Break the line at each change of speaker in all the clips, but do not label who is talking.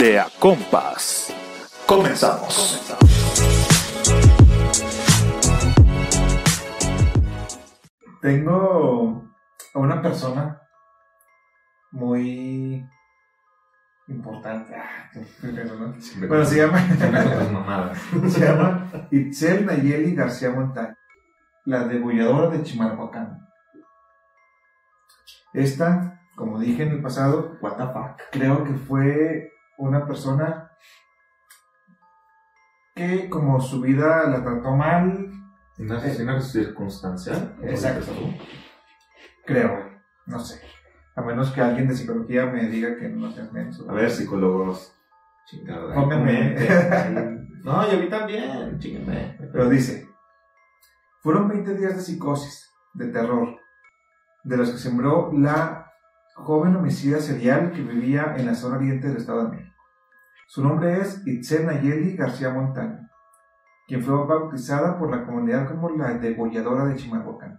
de A Compas. Comenzamos.
Tengo a una persona muy importante. Ah. Bueno, se llama, se llama Itzel Nayeli García Montaña, la degolladora de Chimalhuacán. Esta, como dije en el pasado,
What the fuck.
creo que fue una persona que como su vida la trató mal,
¿Una asesina circunstancial?
Exacto. creo, no sé. A menos que alguien de psicología me diga que no seas menos.
A ver, psicólogos. Chingada. No, y a mí también.
Pero dice, fueron 20 días de psicosis, de terror, de los que sembró la joven homicida serial que vivía en la zona oriente del Estado de México. Su nombre es Itzel Nayeli García Montaño, quien fue bautizada por la comunidad como la degolladora de Chimalhuacán.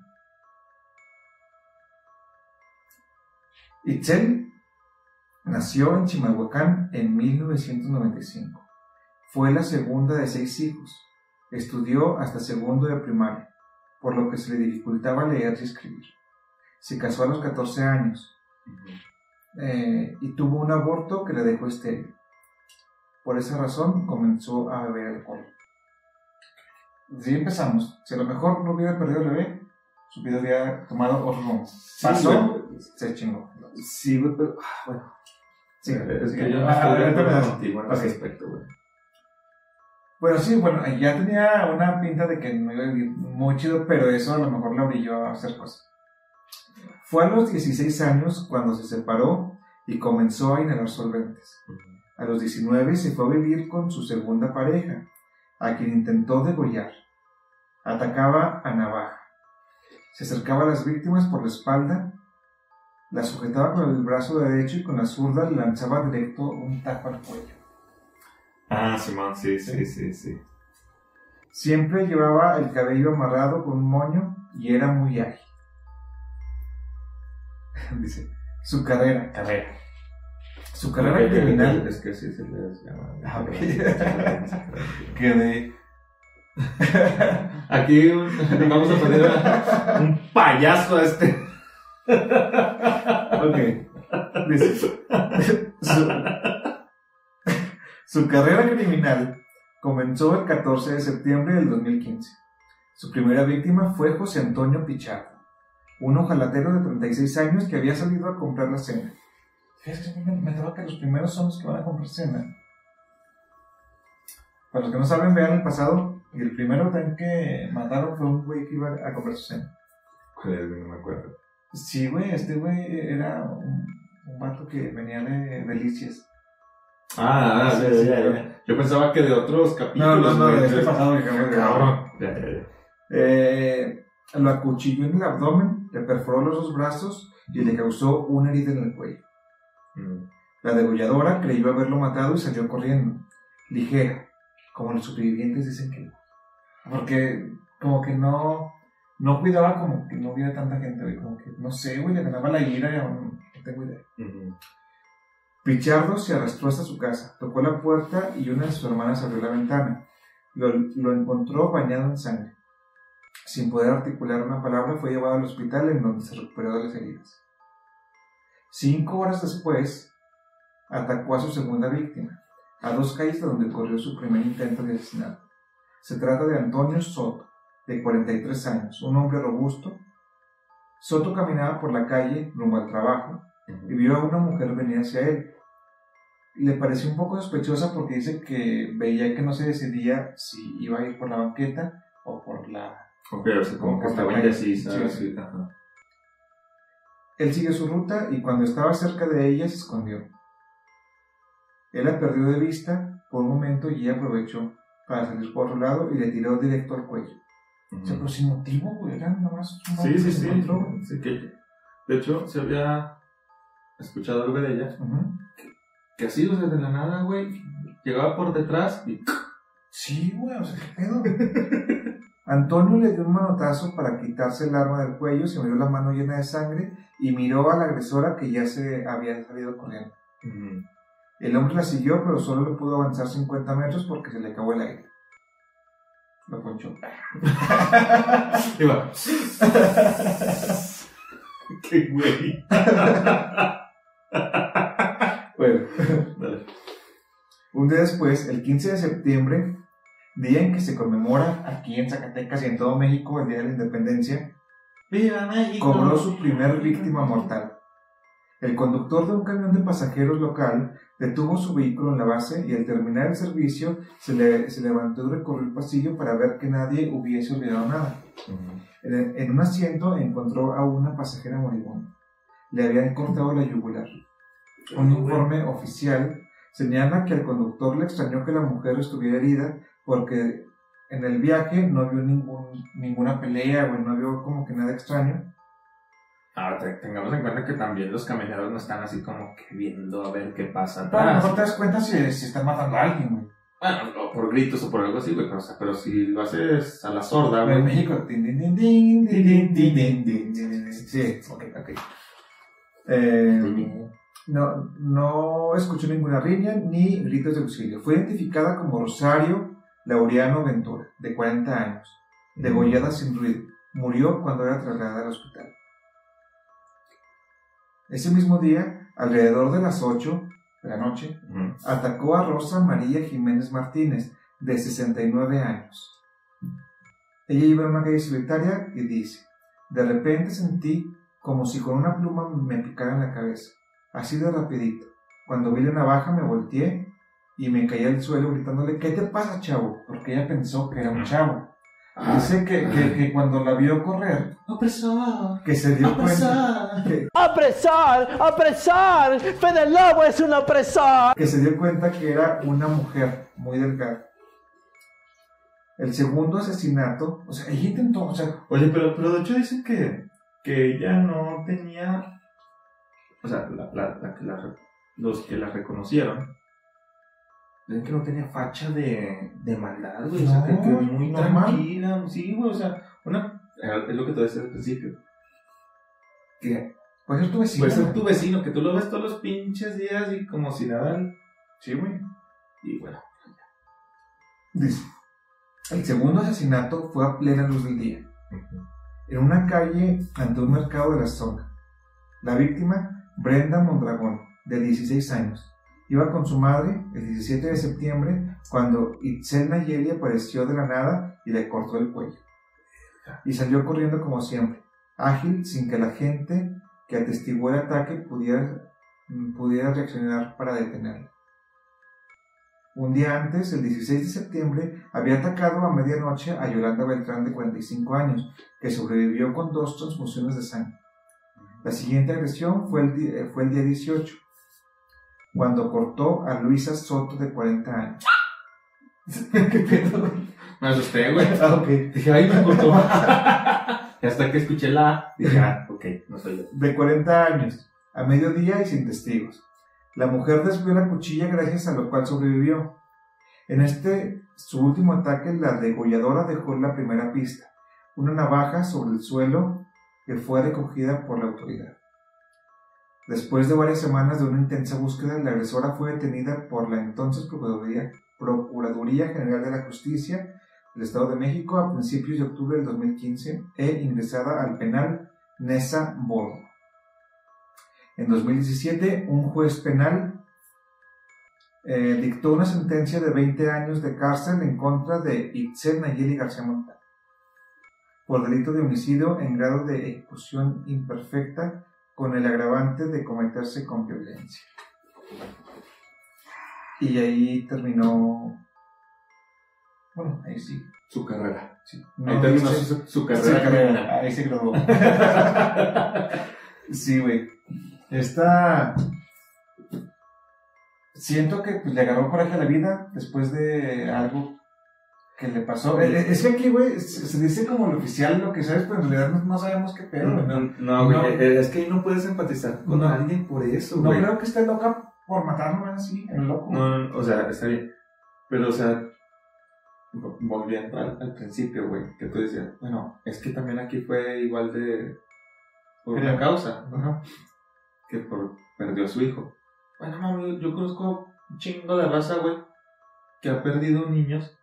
Itzel nació en Chimalhuacán en 1995. Fue la segunda de seis hijos. Estudió hasta segundo de primaria, por lo que se le dificultaba leer y escribir. Se casó a los 14 años eh, y tuvo un aborto que le dejó estéril. Por esa razón comenzó a beber alcohol. Si empezamos, si a lo mejor no hubiera perdido el bebé, su vida hubiera tomado otro rumbo. Pasó, se chingó.
Sí, güey, pero. ah, Bueno.
Sí,
Es
sí.
que yo no estoy contigo en
Ok.
ese aspecto, güey.
Bueno, sí, bueno, ya tenía una pinta de que no iba a vivir muy chido, pero eso a lo mejor le obligó a hacer cosas. Fue a los 16 años cuando se separó y comenzó a inhalar solventes. A los 19 se fue a vivir con su segunda pareja, a quien intentó degollar. Atacaba a navaja. Se acercaba a las víctimas por la espalda, la sujetaba con el brazo derecho y con la zurda le lanzaba directo un taco al cuello.
Ah, Simón, sí, sí, sí, sí.
Siempre llevaba el cabello amarrado con un moño y era muy ágil. Dice, su carrera, carrera. Su carrera criminal
Es que sí se les llama.
Ah, ok. que de...
Aquí un- vamos a poner a- un payaso a este.
Ok. Dice, su, su carrera criminal comenzó el 14 de septiembre del 2015. Su primera víctima fue José Antonio Pichardo, un ojalatero de 36 años que había salido a comprar la cena. Fíjate, me, me toca que los primeros son los que van a comprar cena. Para los que no saben, vean el pasado. Y el primero también que mataron fue un güey que iba a comprar su cena.
¿Cuál es? No me acuerdo.
Sí, güey, este güey era un, un vato que venía de Delicias.
Ah, ah,
Sí, sí,
ya,
sí.
ya. Yo pensaba que de otros capítulos. güey,
de este pasado. Cabrón.
Ya, ya, ya.
Eh, lo acuchilló en el abdomen, le perforó los dos brazos y le causó una herida en el cuello.
Mm.
La degolladora creyó haberlo matado y salió corriendo, ligera, como los supervivientes dicen que. Porque, como que no, no cuidaba como que no hubiera tanta gente, güey. Como que, no sé, güey, le ganaba la ira no tengo idea.
Ujú.
Pichardo se arrastró hasta su casa, tocó la puerta y una de sus hermanas abrió la ventana. Lo, lo encontró bañado en sangre. Sin poder articular una palabra, fue llevado al hospital en donde se recuperó de las heridas. Cinco horas después, atacó a su segunda víctima, a dos calles de donde ocurrió su primer intento de asesinato. Se trata de Antonio Soto, de 43 años, un hombre robusto. Soto caminaba por la calle rumbo al trabajo y vio a una mujer venir hacia él. Le pareció un poco sospechosa porque dice que veía que no se decidía si iba a ir por la banqueta o por la...
Ok, o sea, como que estaba indecisa.
Sí,
sí.
Él siguió su ruta y cuando estaba cerca de ella se escondió. Él la perdió de vista por un momento y ella aprovechó para salir por otro lado y le tiró directo al cuello. O sea, pero sin motivo, güey, era nada más un
Sí, sí, sí.
encontró.
Sí, que, de hecho, se había escuchado algo de ella. Que así, o sea, de la nada, güey, llegaba por detrás y...
Sí, güey, o sea, ¿qué pedo? Antonio le dio un manotazo para quitarse el arma del cuello, se miró la mano llena de sangre y miró a la agresora que ya se había salido corriendo.
Ujú.
El hombre la siguió, pero solo le pudo avanzar 50 metros porque se le acabó el aire. Lo ponchó.
Y va. Qué güey.
Bueno,
Dale.
un día después, el 15 de septiembre, día en que se conmemora aquí en Zacatecas y en todo México el Día de la Independencia,
¡Viva México!
cobró su primer víctima mortal. El conductor de un camión de pasajeros local detuvo su vehículo en la base y al terminar el servicio se, le- se levantó y recorrió el pasillo para ver que nadie hubiese olvidado nada. En, en un asiento encontró a una pasajera moribunda. Le habían cortado la yugular. Un informe oficial señala que al conductor le extrañó que la mujer estuviera herida porque en el viaje no vio ningún, ninguna pelea, güey, no vio como que nada extraño.
Ahora, tengamos en cuenta que también los caminados no están así como que viendo a ver qué pasa.
Pero a lo mejor te das cuenta si, si están matando a alguien, güey.
Bueno, o por gritos o por algo así, güey, pero, o sea, pero si lo haces a la sorda,
güey. En México, Sí, ok, ok. No, no escuchó ninguna riña ni gritos de auxilio. Fue identificada como Rosario Laureano Ventura, de 40 años, degollada sin ruido. Murió cuando era trasladada al hospital. Ese mismo día, alrededor de las 8 de la noche,
Ujú.
atacó a Rosa María Jiménez Martínez, de 69 años. Ella iba en una calle solitaria y dice, de repente sentí como si con una pluma me picara en la cabeza, así de rapidito. Cuando vi la navaja me volteé y me caí al suelo gritándole, ¿qué te pasa, chavo? Porque ella pensó que era un chavo. Dice que, que, que cuando la vio correr,
Opresor,
que se dio cuenta que,
Apresar, apresar, Fede Lobo es un opresor.
que se dio cuenta que era una mujer muy delgada. El segundo asesinato, o sea, ella intentó, o sea,
Oye, pero, pero de hecho dicen que, que ella no tenía. O sea, la, la, la, que la- los que la reconocieron. Dicen que no tenía facha de, de maldad, güey. o sea, que muy tranquila. Sí, güey, o sea, una. Es lo que te decía al principio. Que
puede ser tu vecino.
puede ser tu vecino, que tú lo ves todos los pinches días y como si nada.
Sí, güey.
Y bueno.
Dice, el segundo asesinato fue a plena luz del día, en una calle ante un mercado de la zona. La víctima, Brenda Mondragón, de 16 años, iba con su madre el 17 de septiembre cuando Itzel Nayeli apareció de la nada y le cortó el cuello. Y salió corriendo como siempre, ágil sin que la gente que atestiguó el ataque pudiera, pudiera reaccionar para detenerla. Un día antes, el 16 de septiembre, había atacado a medianoche a Yolanda Beltrán de 45 años, que sobrevivió con dos transfusiones de sangre. La siguiente agresión fue el, eh, fue el día 18, cuando cortó a Luisa Soto de 40 años. ¿Qué pedo?
Me asusté, güey.
Ah, ok.
Dije, ay, me cortó. y hasta que escuché la A, dije, ah, ok, no soy yo.
De 40 años, a mediodía y sin testigos. La mujer desvió la cuchilla gracias a lo cual sobrevivió. En este, su último ataque, la degolladora dejó la primera pista, una navaja sobre el suelo que fue recogida por la autoridad. Después de varias semanas de una intensa búsqueda, la agresora fue detenida por la entonces Procuraduría, General de la Justicia del Estado de México a principios de octubre del 2015 e ingresada al penal Nesa Bordo. En 2017, un juez penal eh, dictó una sentencia de 20 años de cárcel en contra de Itzel Nayeli García Montano por delito de homicidio en grado de ejecución imperfecta con el agravante de cometerse con violencia. Y ahí terminó. Bueno, ahí sí.
Su carrera.
sí.
Ahí terminó su, su
Sí,
carrera.
Ahí se graduó. sí, güey. Esta. Siento que pues, le agarró coraje a la vida después de algo que le pasó. Eh, eh, Es que aquí, güey, se, dice como el oficial lo que sabes, pero en realidad no, no sabemos qué pedo, güey. No,
No, güey,
No.
eh, es que ahí no puedes empatizar con
No.
alguien por eso,
no
güey.
creo que esté loca por matarlo, así, el loco.
No, no, no, o sea, está bien. Pero, o sea, vo- volviendo al, al principio, güey, que tú decías, bueno, es que también aquí fue igual de. por una causa,
Ajá.
que por, perdió a su hijo. Bueno, mami, yo conozco un chingo de raza, güey, que ha perdido niños,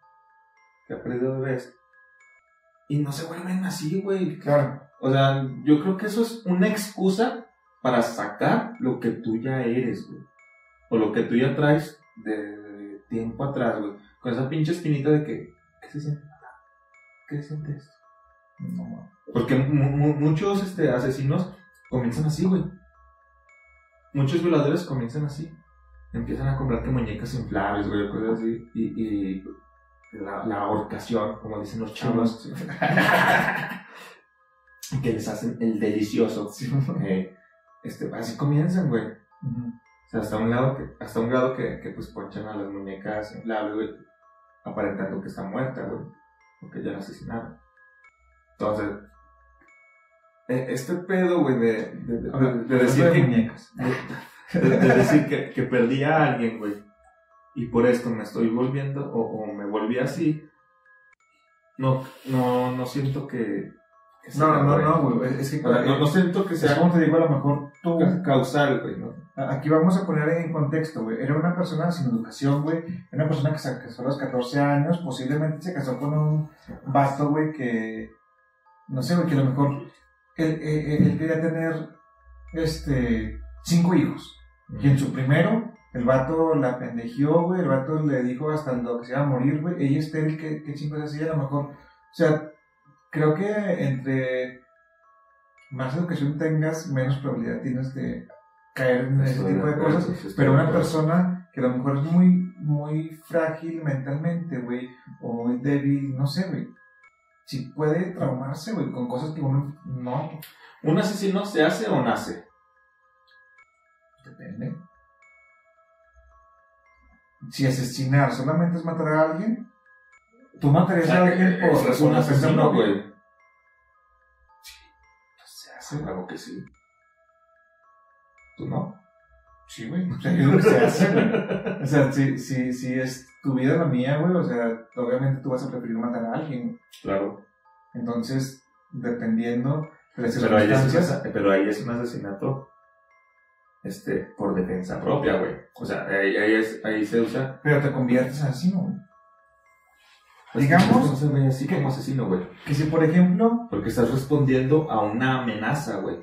que ha perdido bebés, y no se vuelven así, güey.
Claro.
O sea, yo creo que eso es una excusa para sacar lo que tú ya eres, güey. O lo que tú ya traes de tiempo atrás, güey. Con esa pinche espinita de que, ¿qué se siente? ¿Qué se siente esto?
No, mames.
Porque mu- mu- muchos este, asesinos comienzan así, güey. Muchos violadores comienzan así. Empiezan a comprar que muñecas inflables, güey, cosas así. Y, y la, la ahorcación, como dicen los chavos,
Sí,
que les hacen el delicioso.
sí.
Eh, este, así comienzan, güey. O sea, hasta un lado que, hasta un grado que, que pues ponchan a las muñecas inflables, güey, aparentando que está muerta, güey, o que ya la asesinaron. Entonces, eh, este pedo, güey, de, de, decir
de
que,
muñecas.
de, de decir que, que perdí a alguien, güey, y por esto me estoy volviendo, o, o me volví así, no, no, no siento que, que
No, no,
güey.
no, güey. Es que
no, no siento que sea
como te digo, a lo mejor tú.
causal, güey, ¿no?
Aquí vamos a poner en contexto, güey. Era una persona sin educación, güey. Era una persona que se casó a los 14 años. Posiblemente se casó con un vato, güey, que. No sé, güey, que a lo mejor. Él, él- él quería tener. Este. Cinco hijos. Y en su primero, el vato la pendejió, güey. El vato le dijo hasta lo que se iba a morir, güey. Ella estéril, ¿qué, qué chingos hacía? A lo mejor. O sea, creo que entre más educación tengas, menos probabilidad tienes de caer en ese tipo de cosas. Pero una persona que a lo mejor es muy, muy frágil mentalmente, güey, o muy débil, no sé, güey. Si puede traumarse, güey, con cosas que uno no.
¿Un asesino se hace o nace?
Depende. Si asesinar solamente es matar a alguien, tú matarías a alguien por
es un
por defensa
asesino, güey.
Se hace,
Claro que sí. ¿Tú no?
Sí, güey. O sea, es lo que se hace, güey. O sea, si, si, si es tu vida la mía, güey, o sea, obviamente tú vas a preferir matar a alguien.
Claro.
Entonces, dependiendo de las
Pero ahí, es un,
circunstancias,
asa- pero ahí es un asesinato este, por defensa propia, güey. O sea, ahí, ahí, es, ahí se usa.
pero te conviertes en asesino, güey.
pues,
Digamos
No se ve así
que-
como asesino, güey.
Que si, por ejemplo,
Porque estás respondiendo a una amenaza, güey.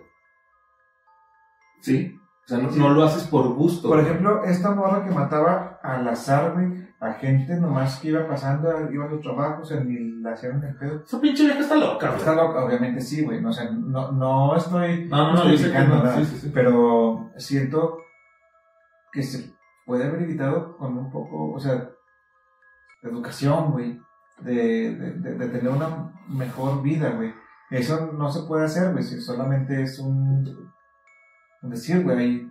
¿Sí? O sea, no, no lo haces por gusto.
por ejemplo, esta morra que mataba al azar, güey, a gente nomás que iba pasando, iba a su trabajo, o sea, ni la hacían el pedo.
Esa pinche vieja está loca, güey.
Está loca, obviamente sí, güey. No, o sea, no, no estoy
No, no,
justificando nada,
Sí, sí, sí.
pero siento que se puede haber evitado con un poco, o sea, de educación, güey, de, de, de- de tener una mejor vida, güey. Eso no se puede hacer, güey, si solamente es un, un decir, güey, hay,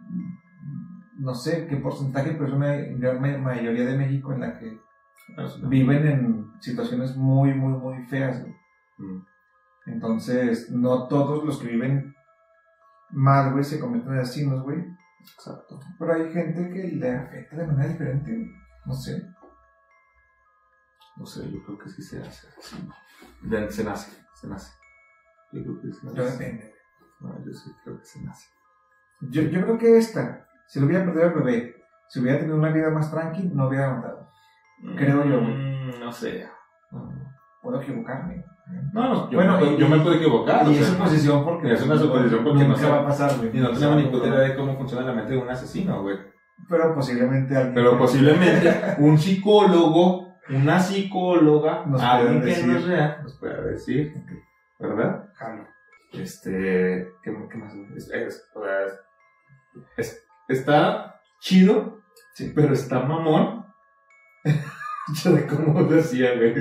no sé qué porcentaje, pero es una gran ma- mayoría de México en la que viven en situaciones muy, muy, muy feas, güey.
Mm.
Entonces, no todos los que viven mal, güey, se convierten en asesinos, güey.
Exacto.
Pero hay gente que le afecta de manera diferente, güey. No sé.
No sé, yo creo que sí se hace. se nace, se nace. Yo creo que se
Yo
nace.
depende.
No, yo sí creo que se nace.
Yo, yo creo que esta, si lo hubiera perdido al bebé, si hubiera tenido una vida más tranqui, no hubiera matado. Creo yo, güey.
Mm, No sé. No,
Puedo equivocarme.
no, yo,
Bueno,
me,
y-
yo me puedo equivocar.
y
sea,
es suposición porque...
es una suposición porque no sé.
va a pasar, güey.
Y no tenemos ni puta idea de cómo funciona la mente de un asesino, güey.
Pero posiblemente alguien...
Pero posiblemente un psicólogo, una psicóloga,
Nos
alguien que no es
decir.
real, nos pueda decir, ¿verdad?
Jalo.
Este, ¿qué, qué más? Es, sea, es- es- está chido,
Sí.
pero está mamón. Yo de cómo decía, güey.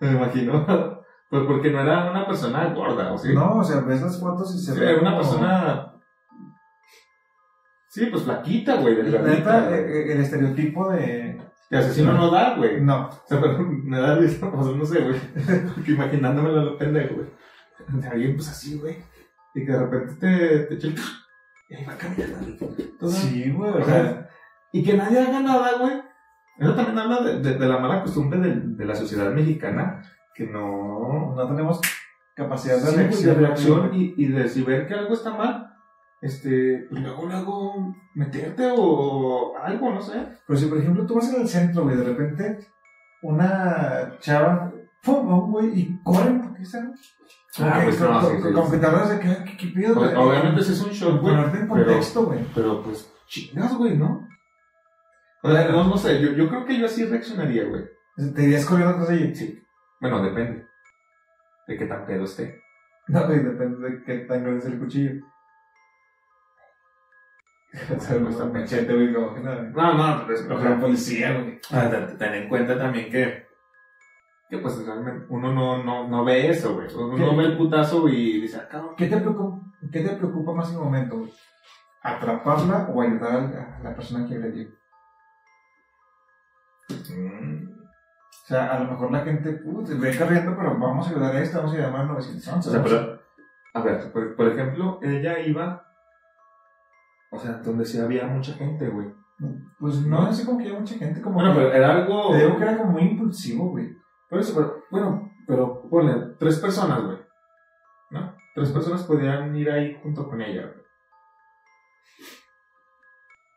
Me imagino. Pues porque no era una persona gorda, ¿o sí?
No, o sea, ves las fotos y se
Sí,
ve
era una
como-
persona. Sí, pues flaquita, güey,
La
delgadita.
neta,
güey.
eh, el estereotipo de...
Que asesino no da, güey.
No,
O sea, pero me da risa, sea, no sé, güey. Porque imaginándomelo lo pendejo, güey. De alguien, pues así, güey. Y que de repente te, te echa el... Y ahí va caminando. Todo-
Sí, güey, o sea,
y que nadie haga nada, güey. Eso también habla de, de- de la mala costumbre de, de la sociedad mexicana, que no...
no tenemos capacidad de
Sí,
reacción.
de reacción y, y de si ver que algo está mal, este, pues luego, luego meterte o algo, no sé.
Pero si, por ejemplo, tú vas en el centro, güey, de repente una chava, pum, güey, y corren, ¿por qué están?
Ah,
que,
pues no, sí, sí,
como
sí.
que te hablas de que, ¿qué, pido?
Pues,
güey?
obviamente ese es un show, güey.
Ponerte en
pero-
contexto, güey.
Pero pues, chingas, güey, ¿no? O sea, no, no sé, yo, yo creo que yo así reaccionaría, güey.
Te irías corriendo atrás de ella.
Sí. Bueno, depende. De qué tan pedo esté.
No, güey, depende de qué tan grande es el cuchillo. O sea, un machete, güey, como que nada.
No, no, pero es,
policía, güey.
Ah, ten en cuenta también que, que pues realmente uno no, no, no ve eso, güey. Uno
¿Qué?
no ve el putazo y dice, ah, cabrón.
¿Qué te preocupa, qué te preocupa más en el momento, güey? ¿Atraparla o ayudar a la, persona que agredió?
Mm,
O sea, a lo mejor la gente, puta, ve corriendo, pero vamos a ayudar a esta, vamos a llamar al 911.
O sea, pero, a ver, por, por ejemplo, ella iba, o sea, donde sí había mucha gente, güey.
Pues no, así como que hay mucha gente, como
Bueno,
que-
pero era algo...
Te digo que era como muy impulsivo, güey.
Por eso, pero, bueno, pero ponle, tres personas, güey. ¿No? Tres personas podían ir ahí junto con ella, güey.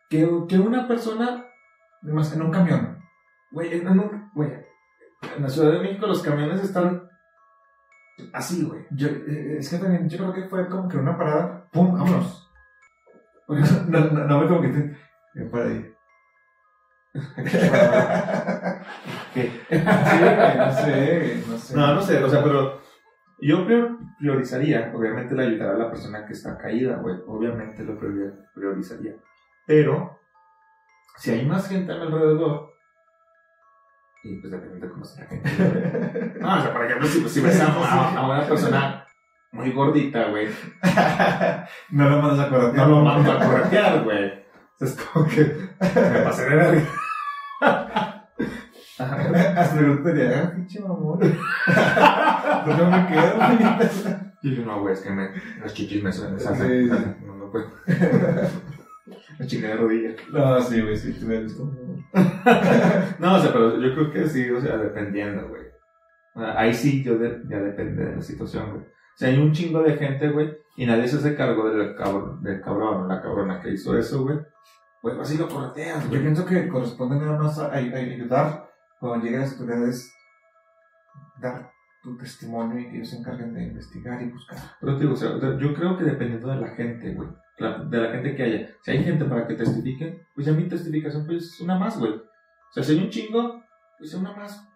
Que, que una persona,
Además, en un camión.
güey, en, un- güey, en la Ciudad de México los camiones están así, güey.
Eh, es que también, yo creo que fue como que una parada, ¡pum! ¡Vámonos! No, no, como que te... Para ahí.
¿Qué?
Sí, no sé, no sé.
No, no sé, o sea, pero yo prior- priorizaría, obviamente, la ayudar a la persona que está caída, güey. Obviamente lo prior- priorizaría. Pero, si hay más gente a mi alrededor, y pues depende de cómo sea la gente. No, o sea, por ejemplo, si, si ves a, a- a una persona muy gordita, güey,
no lo mandas a correr.
no lo mando a corretear, güey. Es como que me pasé de verga.
Hasta el te diría, ah, pinche mamón. ¿Por qué me quedo, güey?
Y yo, no, güey, es que me, las chichis me suenan.
Sí, sí.
No, no puedo. Me chingué de rodilla.
No, sí, güey, sí, tú eres como...
No, o sea, pero yo creo que sí, o sea, dependiendo, güey. Sea, Ahí sí, yo de- ya depende de la situación, güey. O sea, hay un chingo de gente, güey, y nadie se hace cargo del, cabrón, del cabrón o la cabrona que hizo eso, güey. Pues así lo correteas,
Yo pienso que corresponde nada más a, a- a ayudar cuando lleguen las autoridades, dar tu testimonio y que ellos se encarguen de investigar y buscar.
Pero te digo, o sea, yo creo que dependiendo de la gente, güey. De la gente que haya. Si hay gente para que testifique, pues ya mi testificación, pues es una más, güey. O sea, si hay un chingo, pues una más.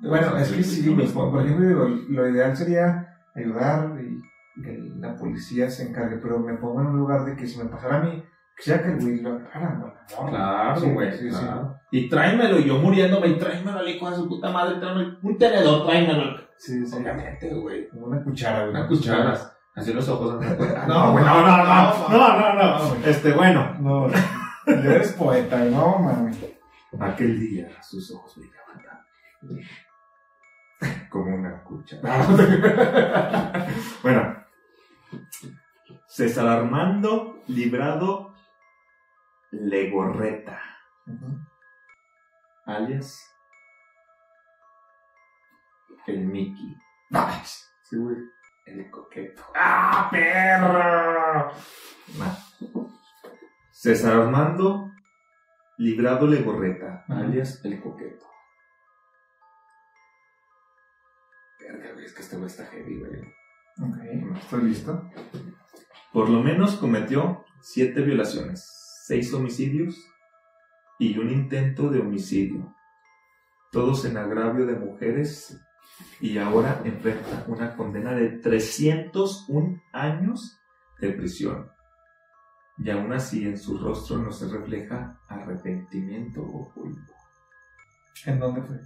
Bueno, es que güey,
mismo,
por ejemplo, digo, lo ideal sería ayudar y que la policía se encargue, pero me pongo en un lugar de que si me pasara a mí, quisiera que el güey lo. No,
Claro,
Sí,
güey.
sí,
claro. Y tráemelo, y yo muriéndome, y tráemelo al hijo de su puta madre, tráemelo. Un tenedor, tráemelo.
Sí, sí.
Obviamente, güey.
Como una cuchara, güey.
Una cuchara. Así los ojos. No,
No,
güey, no, no, no, no, no, no. Este, bueno.
No, eres poeta, no, mami.
Aquel día sus ojos brillaban tanto. como una cuchara. bueno. César Armando Librado Legorreta, alias el Mickey. Sí, güey. El coqueto. ¡Ah, perro! Nah. César Armando Librado Legorreta, alias el coqueto. Verga, güey, es que este güey está heavy, güey.
Ok, estoy listo.
Por lo menos cometió siete violaciones, seis homicidios y un intento de homicidio. Todos en agravio de mujeres y ahora enfrenta una condena de 301 años de prisión. Y aún así en su rostro no se refleja arrepentimiento o culpa.
¿En dónde fue?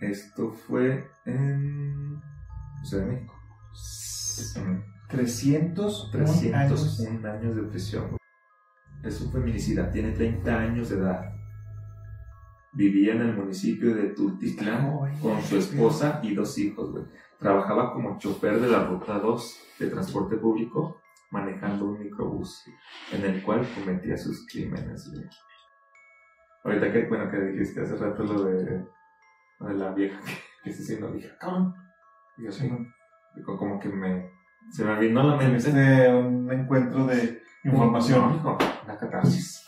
Esto fue en Ciudad de México. Ujú.
300 años.
301 años de prisión. Es un feminicida, tiene 30 años de edad. Vivía en el municipio de Tultitlán con su esposa y dos hijos, güey. Trabajaba como chofer de la ruta 2 de transporte público, manejando un microbús, en el cual cometía sus crímenes, güey. Ahorita que, bueno, que dijiste hace rato lo de, lo de la vieja que, se siendo dije, cabrón. Y yo sí, como que me, Se me vino a la mente.
Tuviste un encuentro de información.
Hijo, la catarsis.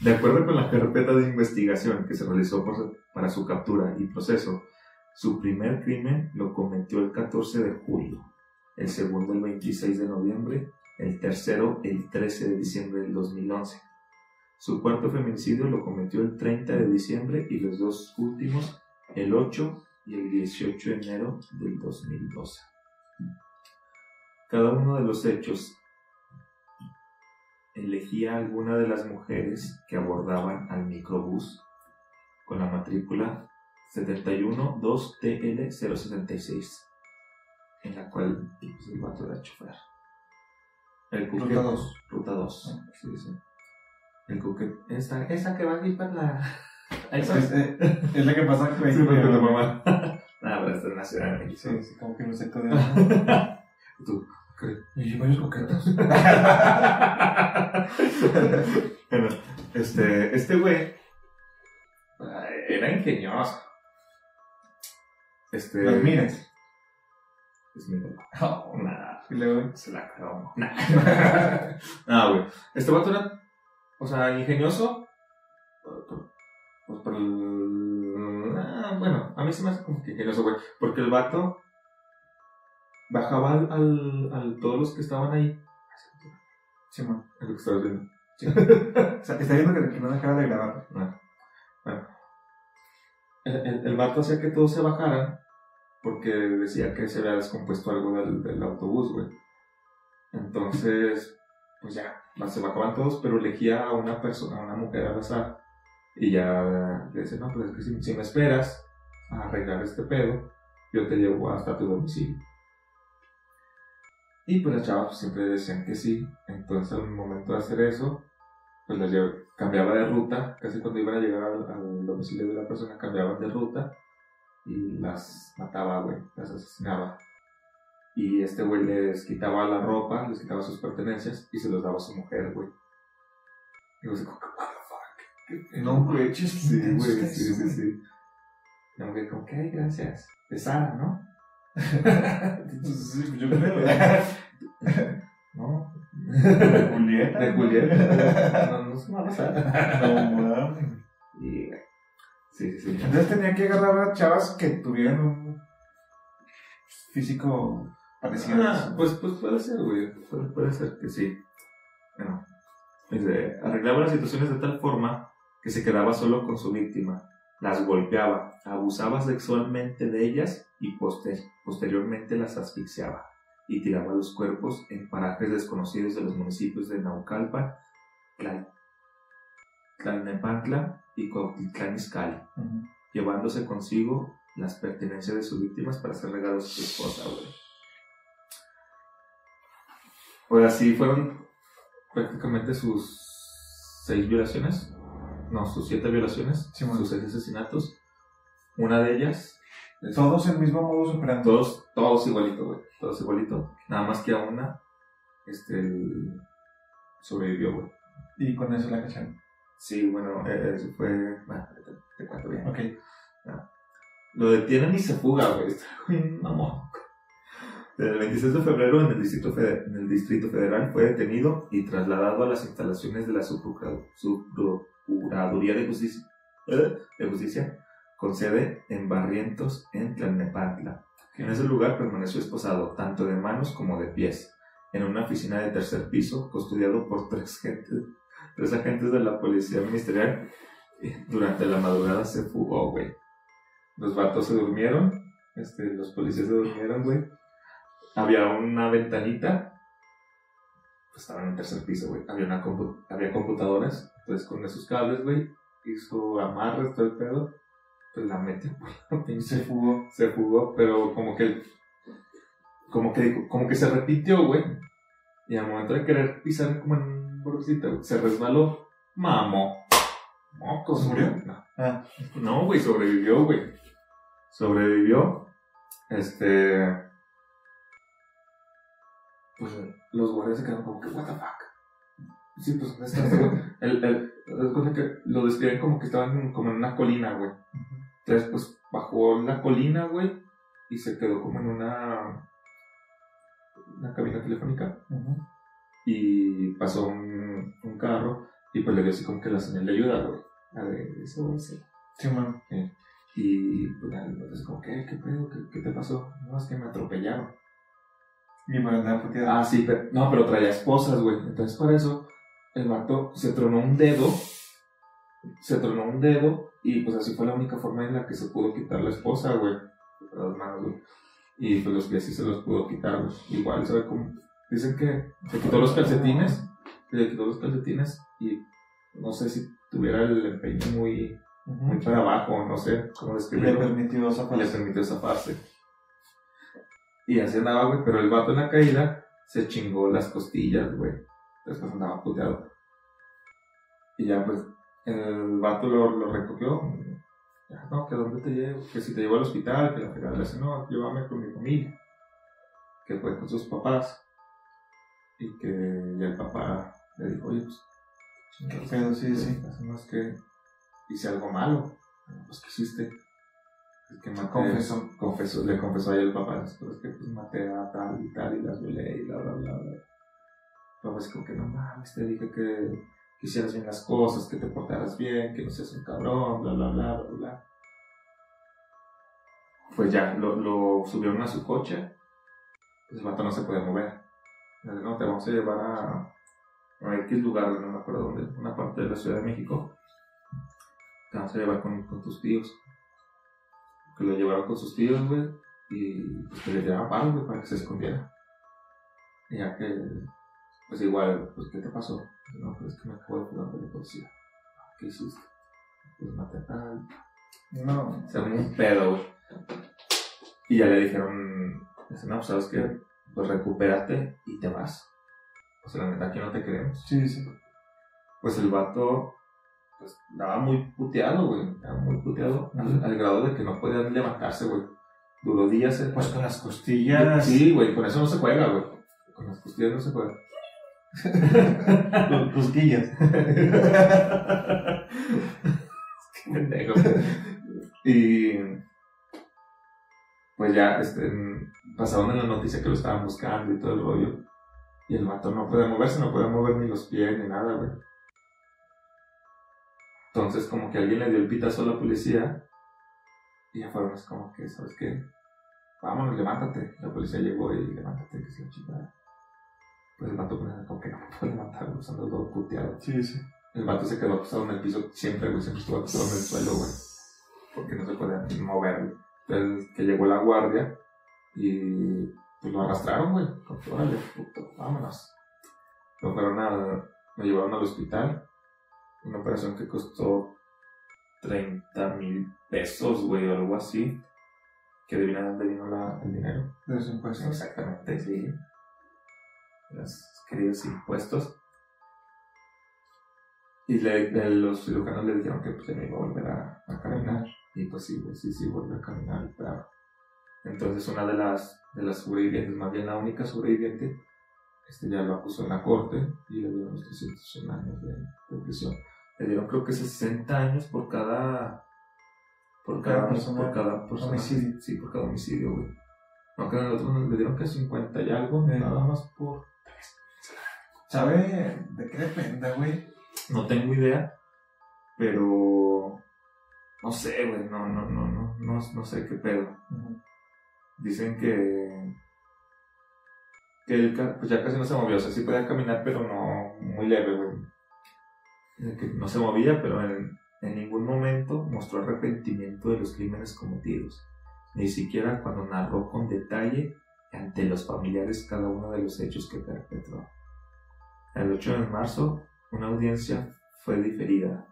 De acuerdo con la carpeta de investigación que se realizó por- para su captura y proceso, su primer crimen lo cometió el 14 de julio, el segundo el 26 de noviembre, el tercero el 13 de diciembre del 2011. Su cuarto feminicidio lo cometió el 30 de diciembre y los dos últimos el 8 y el 18 de enero del 2012. Cada uno de los hechos elegía a alguna de las mujeres que abordaban al microbús con la matrícula 712TL076, en la cual pues, el vato era chofer. El
Ruta dos.
Ruta 2. Sí, sí. El cuque. Esa, esa que va aquí para la.
Es, eh, es la que pasa güey,
Sí, tu mamá. Ah, pero está en la Ciudad de México.
Sí, sí, como que no sé de
Tú.
Y varios coquetos.
bueno, este, este güey era ingenioso. Este.
Los mires.
Es mi
Y luego,
se la cromo. Nah. Ah, güey. Este vato era, o sea, ingenioso. Pues por el. Bueno, a mí se me hace como que ingenioso, güey. Porque el vato bajaba al, al, todos los que estaban ahí.
sí, man.
Es lo que estabas viendo.
O sea, está viendo que, que no dejara de grabar.
Bueno. El, el, el vato hacía que todos se bajaran porque decía que se había descompuesto algo del, del autobús, güey. Entonces, pues ya, se bajaban todos, pero elegía a una persona, a una mujer al azar. Y ya le decía, no, pues es que si me esperas a arreglar este pedo, yo te llevo hasta tu domicilio. Y pues las chavas pues, siempre decían que sí. Entonces al momento de hacer eso, pues las cambiaba de ruta, casi cuando iban a llegar al, al domicilio de la persona cambiaban de ruta y las mataba, güey, las asesinaba. Y este güey les quitaba la ropa, les quitaba sus pertenencias y se los daba a su mujer, güey. Y yo así como, what the fuck. ¿Qué-
No, güey,
Sí, güey, sí, sí, sí. Y que, como ay, gracias. De Sara, ¿no?
Sí, yo creo.
no.
De Julieta.
De Julieta. No, no se llama Sara.
No.
Sí, sí, sí.
Entonces tenía que agarrar a chavas que tuvieran un físico parecido.
Ah, pues, pues puede ser, güey. Puede, puede ser que sí. Bueno, dice, arreglaba las situaciones de tal forma que se quedaba solo con su víctima. Las golpeaba, abusaba sexualmente de ellas y poster- posteriormente las asfixiaba y tiraba los cuerpos en parajes desconocidos de los municipios de Naucalpan, Tla- Tlalnepantla y Cuautitlán Izcalli llevándose consigo las pertenencias de sus víctimas para ser regalos a su esposa, güey. Pues así fueron prácticamente sus seis violaciones, no, sus siete violaciones,
Sí,
sus seis asesinatos. Una de ellas,
Todos el mismo modus operandi.
todos, todos igualito, güey, todos igualito. Nada más que a una, este, el- sobrevivió, güey.
Y con eso la cacharon.
Sí, bueno, eh, eso fue, bueno, te, te cuento bien.
Ok.
Lo detienen y se fuga, güey. Está mamón. El 26 de febrero en el, Distrito en el Distrito Federal fue detenido y trasladado a las instalaciones de la Subprocura- Subprocuraduría de Justicia, ¿eh? de Justicia con sede en Barrientos, en Tlalnepantla. En ese lugar permaneció esposado, tanto de manos como de pies, en una oficina de tercer piso, custodiado por tres, gentes, tres agentes de la Policía Ministerial. Durante la madrugada se fugó, güey. Los vatos se durmieron, este, los policías se durmieron, güey. Había una ventanita, pues estaba en el tercer piso, güey. Había, una compu- había computadoras, entonces con esos cables, güey, hizo amarres, todo el pedo, pues la metió por la
se fugó.
se fugó, pero como que como que como que se repitió, güey. Y al momento de querer pisar como en un bordecito, güey, se resbaló. Mamó. Mocos,
¿Se murió?
No.
Ah.
No, güey, sobrevivió, güey. Sobrevivió. Este. Pues los guardias se quedaron como que, what the fuck. Sí, pues, ¿dónde está güey? El, el, cuenta que lo describen como que estaban como en una colina, güey. Entonces, pues bajó la colina, güey, y se quedó como en una. una cabina telefónica y pasó un, un carro y pues le dio así como que la señal de ayuda, güey. La de ese güey, sí.
Sí, man.
Y pues entonces como, ¿qué, qué pedo? ¿Qué, qué te pasó? No, es que me atropellaron.
Y por andar puteado.
Ah, sí, pero, no, pero traía esposas, güey. Entonces por eso el vato se tronó un dedo, se tronó un dedo y pues así fue la única forma en la que se pudo quitar la esposa, güey. Las manos, güey. Y pues los pies sí se los pudo quitar, güey. Igual, ¿sabe cómo? Dicen que se quitó los calcetines, se le quitó los calcetines y no sé si tuviera el empeño muy, muy para abajo, no sé cómo
Le
describirlo
permitió
le
zafarse.
permitió zafarse. Y así andaba, güey, pero el vato en la caída se chingó las costillas, güey. Después andaba puteado. Y ya, pues, el vato lo, lo recogió. Ya, no, que dónde te llevo, que si te llevo al hospital, que la fregada le dice, no, llévame con mi familia. Que fue con sus papás. Y que ya el papá le dijo, oye, pues,
sí, sí.
Es que hice algo malo. Pues, ¿qué hiciste? Es que maté,
Confesó.
confesó, le confesó a ella el papá, es que pues maté a tal y tal y las violé y bla bla bla bla. Pero pues como que no mames, te dije que, que hicieras bien las cosas, que te portaras bien, que no seas un cabrón, bla bla bla bla bla. Pues ya, lo, lo subieron a su coche, pues el vato no se podía mover. No, te vamos a llevar a, a X lugar, no me acuerdo dónde, una parte de la Ciudad de México. Te vamos a llevar con, con tus tíos que lo llevaron con sus tíos, güey, y pues que le llevaban paro, güey, para que se escondiera. Y ya que, pues igual, pues, ¿qué te pasó? No, pues es que me acabo de fugar de la policía. ¿Qué hiciste? Pues maté a tal.
No.
Se armó un pedo, güey. Y ya le dijeron, dice, no, pues sabes qué, pues recupérate y te vas. O sea, la neta, aquí no te queremos.
Sí, sí.
Pues el vato, pues, estaba muy puteado, güey. Estaba muy puteado, al, al grado de que no podía levantarse, güey. Duró días. el-
Pues con las costillas.
Sí, güey, con eso no se juega, güey. Con las costillas no se juega.
Con cosquillas.
Qué pendejo. Y pues ya este, pasaron en la noticia que lo estaban buscando y todo el rollo. Y el vato no puede moverse, no puede mover ni los pies ni nada, güey. Entonces, como que alguien le dio el pitazo a la policía. Y ya fueron así como que, ¿sabes qué? Vámonos, levántate. La policía llegó y levántate, que se la chingada. Pues el vato pues, como que no me puede levantar, güey, ando todo puteado.
Sí, sí.
El vato se quedó acostado en el piso siempre, güey, siempre estuvo acostado en el suelo, güey. Porque no se podía mover. Entonces, que llegó la guardia y pues lo arrastraron, güey. Órale, puto, vámonos. Lo fueron a, lo llevaron al hospital. Una operación que costó 30 mil pesos, güey, o algo así. Que adivina de dónde vino la, el dinero.
De los impuestos.
Exactamente, sí. Los queridos impuestos. Y le- le- los cirujanos le dijeron que pues, ya no iba a volver a, a caminar. Y pues sí, güey, sí, sí, volvió a caminar, claro. Entonces una de las, de las sobrevivientes, más bien la única sobreviviente, este ya lo acusó en la corte y le dieron los 301 años de, de prisión. Le dieron creo que 60 años por cada... Por
Cada
cada,
persona.
por cada persona.
Homicidio.
Sí, por cada homicidio, güey. Aunque en el otro le dieron que 50 y algo,
Eh.
nada más por...
¿Sabe de qué depende, güey?
No tengo idea, pero... No sé, güey, no, no, no, no, no, no sé qué pedo. Dicen que... Que él pues ya casi no se movió, o sea, sí podía caminar, pero no muy leve, güey. Que no se movía, pero en, en ningún momento mostró arrepentimiento de los crímenes cometidos, ni siquiera cuando narró con detalle ante los familiares cada uno de los hechos que perpetró. El 8 de marzo, una audiencia fue diferida,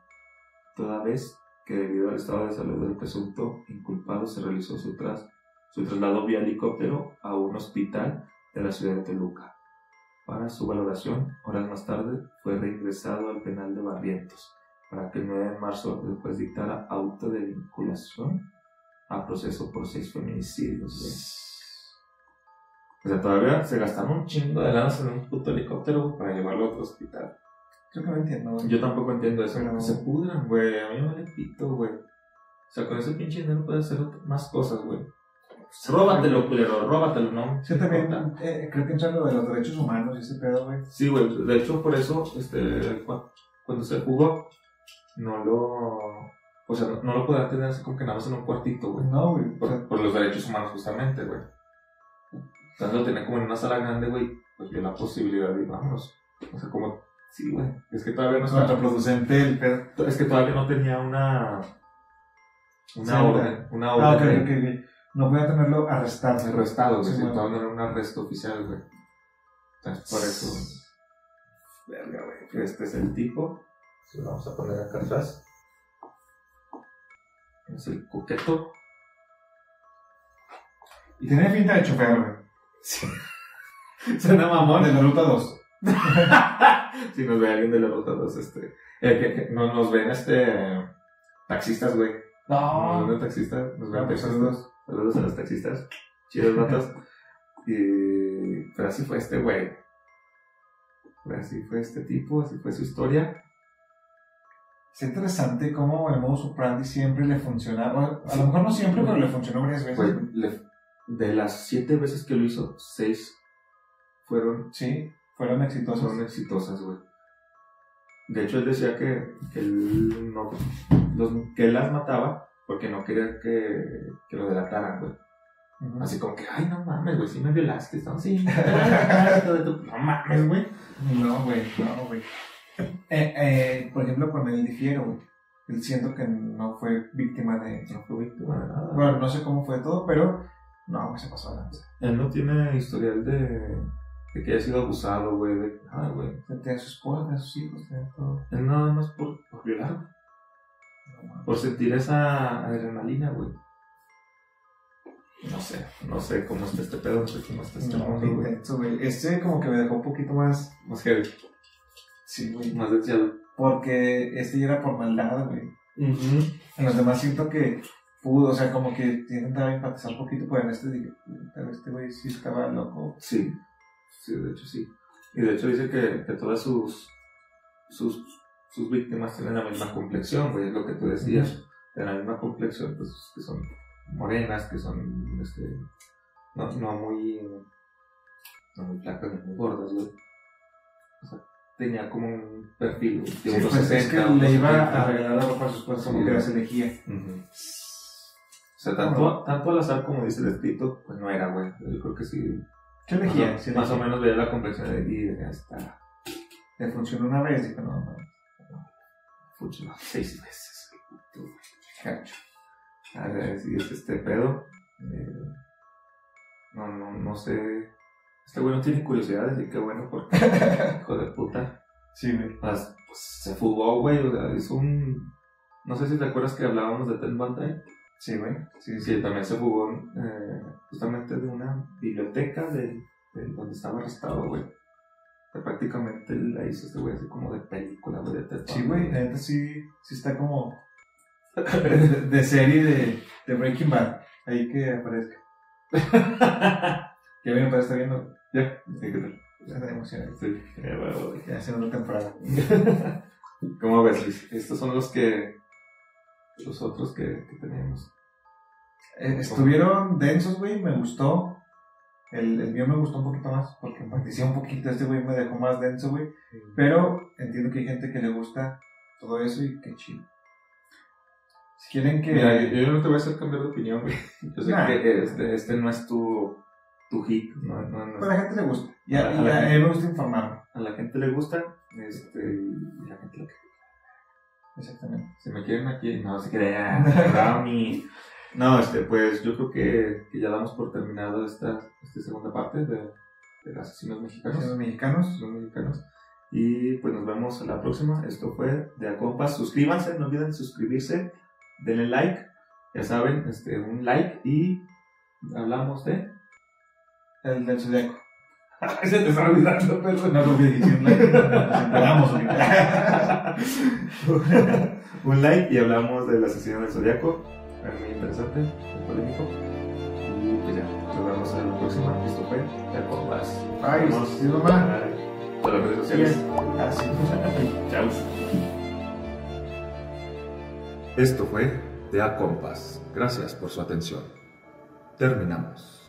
toda vez que debido al estado de salud del presunto inculpado se realizó su, tras- su traslado vía helicóptero a un hospital de la ciudad de Toluca. Para su valoración, horas más tarde, fue reingresado al penal de Barrientos, para que el 9 de marzo el juez dictara auto de vinculación a proceso por seis feminicidios. O sea, todavía se gastaron un chingo de lanas en un puto helicóptero para llevarlo a otro hospital.
Que no entiendo, güey.
Yo tampoco entiendo eso.
Pero-
Que se pudran, güey. A mí me vale pito, güey. O sea, con ese pinche dinero puedes hacer más cosas, güey. Róbatelo, culero, róbatelo, ¿no?
Sí, también eh, creo que entra lo de los derechos humanos y ese pedo, güey.
Sí, güey. De hecho, por eso, este, cu- cuando se jugó, no lo. O sea, no, no lo podía tener así como que nada más en un cuartito, güey.
No, güey. o sea,
Por, por los derechos humanos, justamente, güey. Entonces lo tenía como en una sala grande, güey. Pues vio la posibilidad de, vámonos. O sea, como. Sí, güey. Es que todavía no
es
estaba.
contraproducente el pedo.
Es que todavía no tenía una. Una
Sí,
orden. Una
Ah,
orden.
ok, ok, ok. No voy a tenerlo arrestado.
Arrestado, güey.
Sí,
Sí,
bueno.
no era un arresto oficial, güey. Entonces, por eso. Verga, güey. Este es el tipo. Lo vamos a poner acá atrás. Es el coqueto.
Y tenía pinta de chofer, güey.
Suena mamón.
De la ruta 2.
si nos ve alguien de la ruta 2, este. eh, que, que no nos ven, este. Taxistas, güey. Nos ven taxistas. Nos ven
pues,
taxistas.
Saludos.
A los taxistas. Chidos ratas. y. Pero así fue este güey. Así fue este tipo, así fue su historia.
Es interesante cómo el modus operandi siempre le funcionaba. A lo mejor no siempre, pero le funcionó varias veces.
Güey. le- de las siete veces que lo hizo, seis fueron,
Sí, fueron exitosos.
fueron exitosas, güey. De hecho, él decía que, que él no, los, que él las mataba porque no quería que, que lo delataran, güey.
Ujú.
Así como que, ay, no mames, güey, sí me violaste, ¿no? Sí, de no mames, güey.
No, güey, no, güey. Eh, eh, por ejemplo, con el difiero, güey. Él siento que no fue víctima de.
No fue víctima de nada.
Bueno, no sé cómo fue todo, pero. No, güey, se pasó a lanza.
Él no tiene historial de, de que haya sido abusado, güey. De, ah, güey.
Tenía a su esposa, a sus hijos, tenía todo.
Él nada más por, por violar. Por sentir esa adrenalina, güey. No sé, no sé cómo está este pedo, no sé cómo está este
No,
mundo, güey.
intenso, güey. Este como que me dejó un poquito más.
Más heavy,
Sí, güey.
más deseado.
Porque este ya era por maldad, güey. En los demás siento que pudo, o sea, como que intentaba empatizar un poquito, pero en este dije, "Puta, este güey sí estaba loco.
Sí, sí, de hecho sí. Y de hecho dice que, que todas sus, sus, sus víctimas tienen la misma complexión, güey, es lo que tú decías. Tienen la misma complexión, pues que son morenas, que son este, no, no muy no muy flacas ni muy gordas, güey. O sea, tenía como un perfil güey, de
Sí,
unos
pues es que
60,
le iba
70.
a regalar la ropa a su esposa, como
Sí,
que
güey.
las elegía.
Ujú. O sea, tanto, tanto al azar como dice el escrito, pues no era, güey. Yo creo que sí.
¿Qué elegía?
Más,
Sí
o- más o
elegía.
menos veía la complexión de y ya está.
Le funcionó una vez, dijo, no, no,
Funcionó seis veces. güey.
gacho.
A ver si es este pedo. eh, no, no, no sé. Este güey no tiene curiosidades y qué bueno porque hijo de puta.
Sí, güey.
Pues, pues, se fugó, güey. O sea, hizo un. No sé si te acuerdas que hablábamos de Ted Bundy.
Sí, güey. Sí,
Sí, también se fugó eh, justamente de una biblioteca de, de donde estaba arrestado, güey. Sea, prácticamente la hizo este güey así como de película, güey, de Ted
Sí, güey, la neta sí, sí está como de, de serie de, de Breaking Bad. Ahí que aparezca. Ya bien, para estar viendo.
Ya, sí, ¿qué tal?
Ya está emocionado.
Sí, eh, bueno.
Ya segunda temporada.
¿Cómo ves, Luis? Estos son los que. Los otros que, que teníamos.
Eh, estuvieron densos, güey, me gustó. El, el mío me gustó un poquito más porque empaticé un poquito. Este güey me dejó más denso, güey. Pero entiendo que hay gente que le gusta todo eso y qué chido. Si quieren que.
Mira, yo, yo no te voy a hacer cambiar de opinión, güey. Yo sé
Nah.
que este, este no es tu, tu hit, no, no, no
Pues a la gente le gusta. Y a,
A
y
la
a- a
gente.
mí me gusta informarme.
a la gente le gusta, este, y la gente lo que
Exactamente.
Si me quieren aquí, no se crean, Brownie. No, este, pues yo creo que, que ya damos por terminado esta, esta segunda parte de, de los asesinos mexicanos.
Mexicanos.
Asesinos mexicanos. Y pues nos vemos a la próxima. Esto fue de Acompas. Suscríbanse, no olviden suscribirse, denle like, ya saben, este, un like y hablamos de.
El del zodiaco.
Se te está olvidando, pero.
No lo vi diciendo. Nos enteramos ahorita.
un like y hablamos del asesino del zodiaco. Muy interesante, muy polémico. Pues ya, nos vemos en la próxima. Esto fue de Acompas.
Ay,
Vamos.
sí, mamá.
Bye. Todas las redes sociales.
Así.
Chao. Esto fue The A Compass. Gracias por su atención. terminamos.